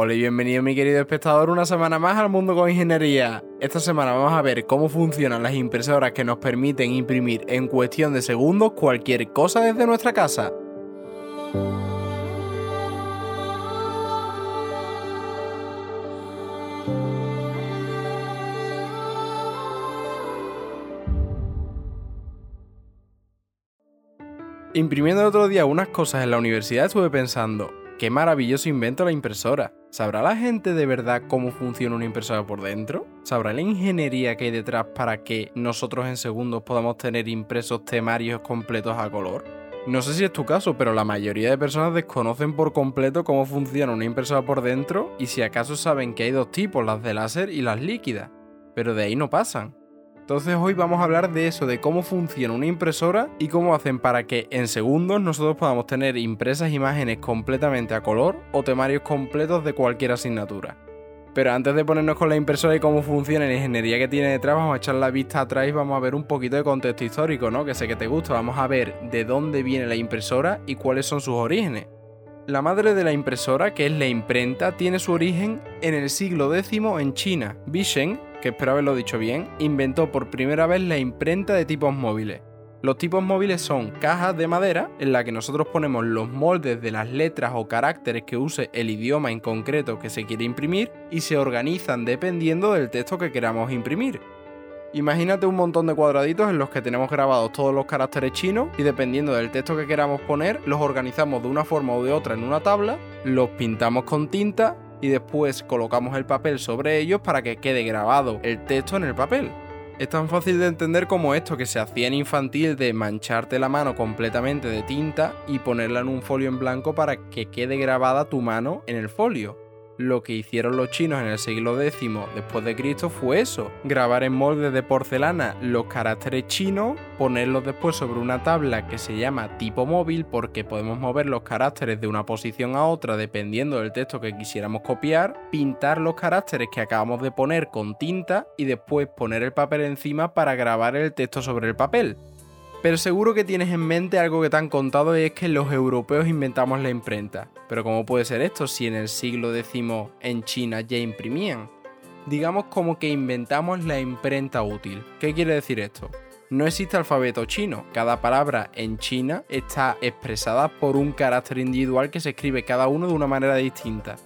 Hola y bienvenido mi querido espectador una semana más al Mundo con Ingeniería. Esta semana vamos a ver cómo funcionan las impresoras que nos permiten imprimir en cuestión de segundos cualquier cosa desde nuestra casa. Imprimiendo el otro día unas cosas en la universidad estuve pensando, qué maravilloso invento la impresora. ¿Sabrá la gente de verdad cómo funciona una impresora por dentro? ¿Sabrá la ingeniería que hay detrás para que nosotros en segundos podamos tener impresos temarios completos a color? No sé si es tu caso, pero la mayoría de personas desconocen por completo cómo funciona una impresora por dentro y si acaso saben que hay dos tipos, las de láser y las líquidas. Pero de ahí no pasan. Entonces hoy vamos a hablar de eso, de cómo funciona una impresora y cómo hacen para que en segundos nosotros podamos tener impresas imágenes completamente a color o temarios completos de cualquier asignatura. Pero antes de ponernos con la impresora y cómo funciona la ingeniería que tiene detrás, vamos a echar la vista atrás y vamos a ver un poquito de contexto histórico, ¿no? Que sé que te gusta. Vamos a ver de dónde viene la impresora y cuáles son sus orígenes. La madre de la impresora, que es la imprenta, tiene su origen en el siglo X en China. Bishen que espero haberlo dicho bien, inventó por primera vez la imprenta de tipos móviles. Los tipos móviles son cajas de madera en las que nosotros ponemos los moldes de las letras o caracteres que use el idioma en concreto que se quiere imprimir y se organizan dependiendo del texto que queramos imprimir. Imagínate un montón de cuadraditos en los que tenemos grabados todos los caracteres chinos y dependiendo del texto que queramos poner, los organizamos de una forma u de otra en una tabla, los pintamos con tinta y después colocamos el papel sobre ellos para que quede grabado el texto en el papel. Es tan fácil de entender como esto que se hacía en infantil de mancharte la mano completamente de tinta y ponerla en un folio en blanco para que quede grabada tu mano en el folio lo que hicieron los chinos en el siglo X después de Cristo fue eso, grabar en moldes de porcelana los caracteres chinos, ponerlos después sobre una tabla que se llama tipo móvil porque podemos mover los caracteres de una posición a otra dependiendo del texto que quisiéramos copiar, pintar los caracteres que acabamos de poner con tinta y después poner el papel encima para grabar el texto sobre el papel. Pero seguro que tienes en mente algo que te han contado y es que los europeos inventamos la imprenta. Pero ¿cómo puede ser esto si en el siglo X en China ya imprimían? Digamos como que inventamos la imprenta útil. ¿Qué quiere decir esto? No existe alfabeto chino. Cada palabra en China está expresada por un carácter individual que se escribe cada uno de una manera distinta.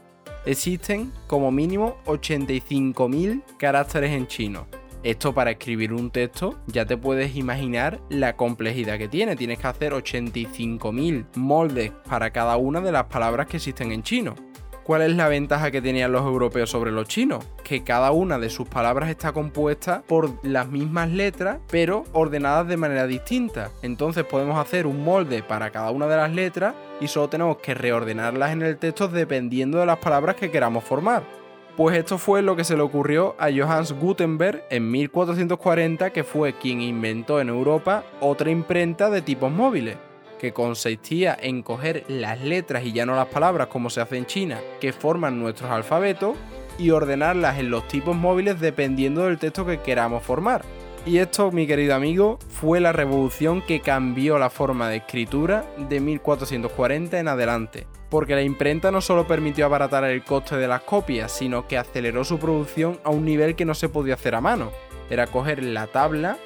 Existen como mínimo 85.000 caracteres en chino. Esto para escribir un texto ya te puedes imaginar la complejidad que tiene. Tienes que hacer 85.000 moldes para cada una de las palabras que existen en chino. ¿Cuál es la ventaja que tenían los europeos sobre los chinos? Que cada una de sus palabras está compuesta por las mismas letras, pero ordenadas de manera distinta. Entonces podemos hacer un molde para cada una de las letras y solo tenemos que reordenarlas en el texto dependiendo de las palabras que queramos formar. Pues esto fue lo que se le ocurrió a Johannes Gutenberg en 1440, que fue quien inventó en Europa otra imprenta de tipos móviles, que consistía en coger las letras y ya no las palabras como se hace en China, que forman nuestros alfabetos, y ordenarlas en los tipos móviles dependiendo del texto que queramos formar. Y esto, mi querido amigo, fue la revolución que cambió la forma de escritura de 1440 en adelante. Porque la imprenta no solo permitió abaratar el coste de las copias, sino que aceleró su producción a un nivel que no se podía hacer a mano. Era coger la tabla,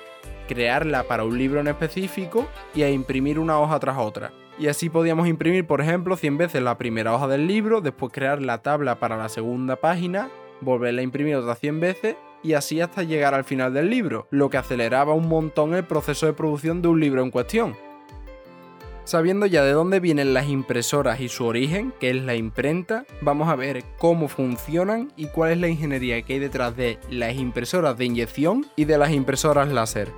crearla para un libro en específico y a imprimir una hoja tras otra. Y así podíamos imprimir, por ejemplo, 100 veces la primera hoja del libro, después crear la tabla para la segunda página, volverla a imprimir otras 100 veces y así hasta llegar al final del libro, lo que aceleraba un montón el proceso de producción de un libro en cuestión. Sabiendo ya de dónde vienen las impresoras y su origen, que es la imprenta, vamos a ver cómo funcionan y cuál es la ingeniería que hay detrás de las impresoras de inyección y de las impresoras láser.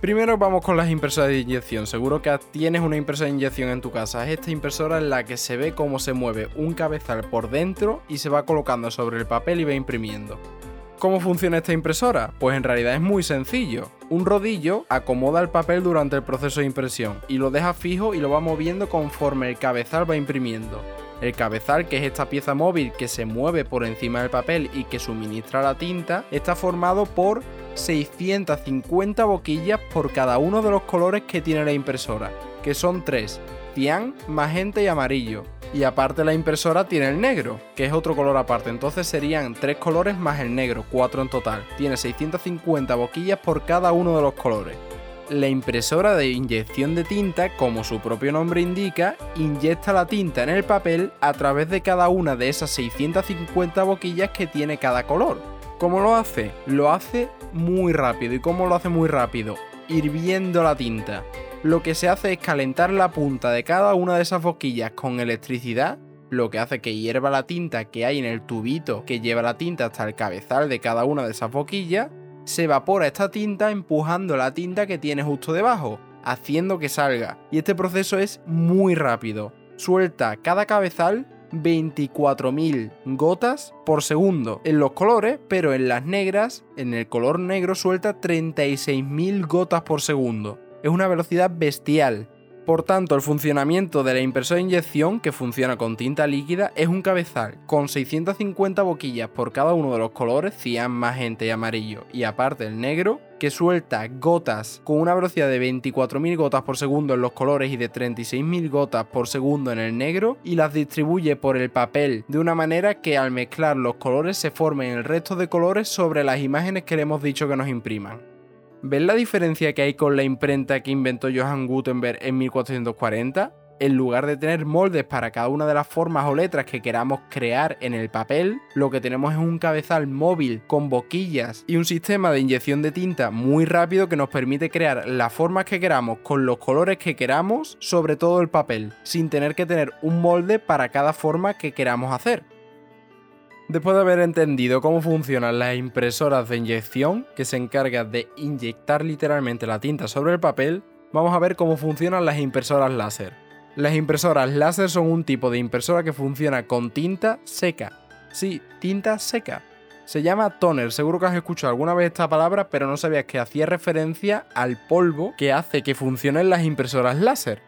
Primero vamos con las impresoras de inyección. Seguro que tienes una impresora de inyección en tu casa. Es esta impresora en la que se ve cómo se mueve un cabezal por dentro y se va colocando sobre el papel y va imprimiendo. ¿Cómo funciona esta impresora? Pues en realidad es muy sencillo. Un rodillo acomoda el papel durante el proceso de impresión y lo deja fijo y lo va moviendo conforme el cabezal va imprimiendo. El cabezal, que es esta pieza móvil que se mueve por encima del papel y que suministra la tinta, está formado por 650 boquillas por cada uno de los colores que tiene la impresora, que son tres, cian, magenta y amarillo. Y aparte la impresora tiene el negro, que es otro color aparte. Entonces serían tres colores más el negro, cuatro en total. Tiene 650 boquillas por cada uno de los colores. La impresora de inyección de tinta, como su propio nombre indica, inyecta la tinta en el papel a través de cada una de esas 650 boquillas que tiene cada color. ¿Cómo lo hace? Lo hace muy rápido. ¿Y cómo lo hace muy rápido? Hirviendo la tinta. Lo que se hace es calentar la punta de cada una de esas boquillas con electricidad, lo que hace que hierva la tinta que hay en el tubito que lleva la tinta hasta el cabezal de cada una de esas boquillas se evapora esta tinta empujando la tinta que tiene justo debajo, haciendo que salga. Y este proceso es muy rápido. Suelta cada cabezal 24.000 gotas por segundo en los colores, pero en las negras, en el color negro suelta 36.000 gotas por segundo. Es una velocidad bestial. Por tanto, el funcionamiento de la impresora de inyección, que funciona con tinta líquida, es un cabezal con 650 boquillas por cada uno de los colores, cian, magenta y amarillo, y aparte el negro, que suelta gotas con una velocidad de 24.000 gotas por segundo en los colores y de 36.000 gotas por segundo en el negro, y las distribuye por el papel de una manera que al mezclar los colores se formen el resto de colores sobre las imágenes que le hemos dicho que nos impriman. ¿Ves la diferencia que hay con la imprenta que inventó Johann Gutenberg en 1440? En lugar de tener moldes para cada una de las formas o letras que queramos crear en el papel, lo que tenemos es un cabezal móvil con boquillas y un sistema de inyección de tinta muy rápido que nos permite crear las formas que queramos con los colores que queramos sobre todo el papel, sin tener que tener un molde para cada forma que queramos hacer. Después de haber entendido cómo funcionan las impresoras de inyección, que se encargan de inyectar literalmente la tinta sobre el papel, vamos a ver cómo funcionan las impresoras láser. Las impresoras láser son un tipo de impresora que funciona con tinta seca. Sí, tinta seca. Se llama toner, seguro que has escuchado alguna vez esta palabra, pero no sabías que hacía referencia al polvo que hace que funcionen las impresoras láser.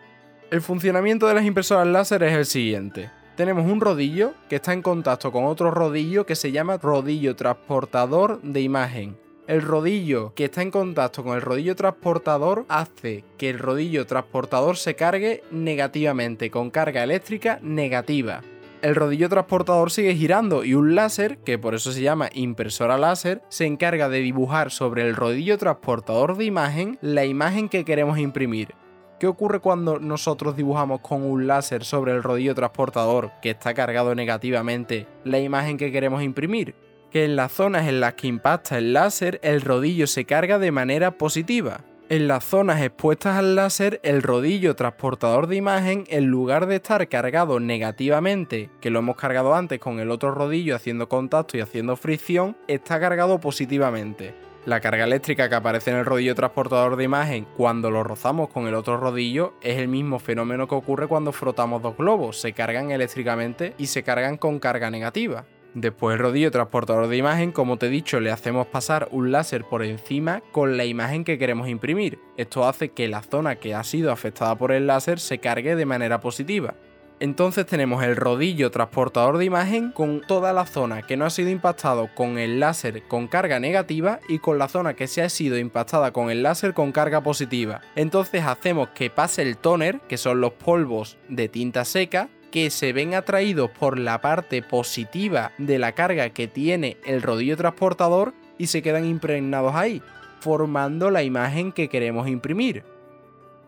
El funcionamiento de las impresoras láser es el siguiente tenemos un rodillo que está en contacto con otro rodillo que se llama rodillo transportador de imagen. El rodillo que está en contacto con el rodillo transportador hace que el rodillo transportador se cargue negativamente, con carga eléctrica negativa. El rodillo transportador sigue girando y un láser, que por eso se llama impresora láser, se encarga de dibujar sobre el rodillo transportador de imagen la imagen que queremos imprimir. ¿Qué ocurre cuando nosotros dibujamos con un láser sobre el rodillo transportador que está cargado negativamente la imagen que queremos imprimir? Que en las zonas en las que impacta el láser el rodillo se carga de manera positiva. En las zonas expuestas al láser, el rodillo transportador de imagen, en lugar de estar cargado negativamente, que lo hemos cargado antes con el otro rodillo haciendo contacto y haciendo fricción, está cargado positivamente. La carga eléctrica que aparece en el rodillo transportador de imagen cuando lo rozamos con el otro rodillo es el mismo fenómeno que ocurre cuando frotamos dos globos, se cargan eléctricamente y se cargan con carga negativa. Después el rodillo transportador de imagen, como te he dicho, le hacemos pasar un láser por encima con la imagen que queremos imprimir. Esto hace que la zona que ha sido afectada por el láser se cargue de manera positiva. Entonces tenemos el rodillo transportador de imagen con toda la zona que no ha sido impactado con el láser con carga negativa y con la zona que se ha sido impactada con el láser con carga positiva. Entonces hacemos que pase el toner, que son los polvos de tinta seca, que se ven atraídos por la parte positiva de la carga que tiene el rodillo transportador y se quedan impregnados ahí, formando la imagen que queremos imprimir.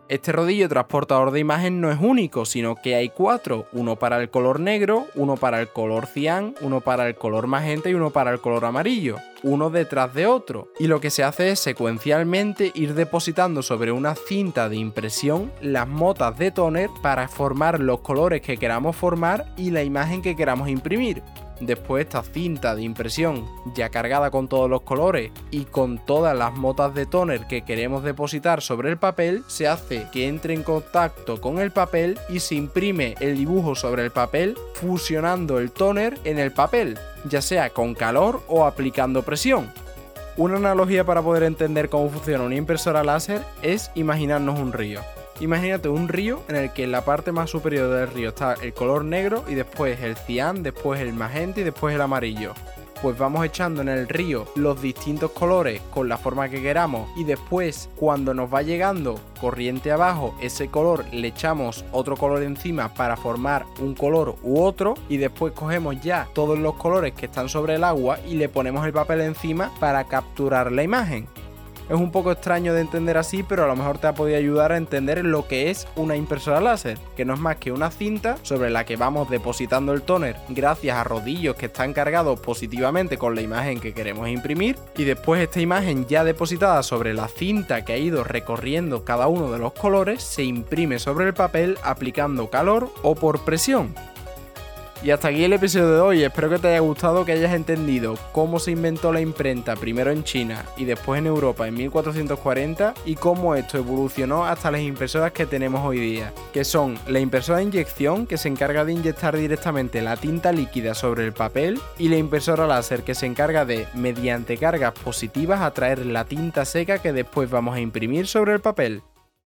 Este rodillo transportador de imagen no es único, sino que hay cuatro, uno para el color negro, uno para el color cian, uno para el color magenta y uno para el color amarillo, uno detrás de otro. Y lo que se hace es secuencialmente ir depositando sobre una cinta de impresión las motas de toner para formar los colores que queramos formar y la imagen que queramos imprimir. Después esta cinta de impresión ya cargada con todos los colores y con todas las motas de toner que queremos depositar sobre el papel, se hace que entre en contacto con el papel y se imprime el dibujo sobre el papel fusionando el toner en el papel, ya sea con calor o aplicando presión. Una analogía para poder entender cómo funciona una impresora láser es imaginarnos un río. Imagínate un río en el que en la parte más superior del río está el color negro y después el cian, después el magenta y después el amarillo. pues vamos echando en el río los distintos colores con la forma que queramos y después cuando nos va llegando corriente abajo ese color le echamos otro color encima para formar un color u otro y después cogemos ya todos los colores que están sobre el agua y le ponemos el papel encima para capturar la imagen. Es un poco extraño de entender así, pero a lo mejor te ha podido ayudar a entender lo que es una impresora láser, que no es más que una cinta sobre la que vamos depositando el toner gracias a rodillos que están cargados positivamente con la imagen que queremos imprimir y después esta imagen ya depositada sobre la cinta que ha ido recorriendo cada uno de los colores se imprime sobre el papel aplicando calor o por presión. Y hasta aquí el episodio de hoy, espero que te haya gustado, que hayas entendido cómo se inventó la imprenta primero en China y después en Europa en 1440 y cómo esto evolucionó hasta las impresoras que tenemos hoy día, que son la impresora de inyección que se encarga de inyectar directamente la tinta líquida sobre el papel y la impresora láser que se encarga de, mediante cargas positivas, atraer la tinta seca que después vamos a imprimir sobre el papel.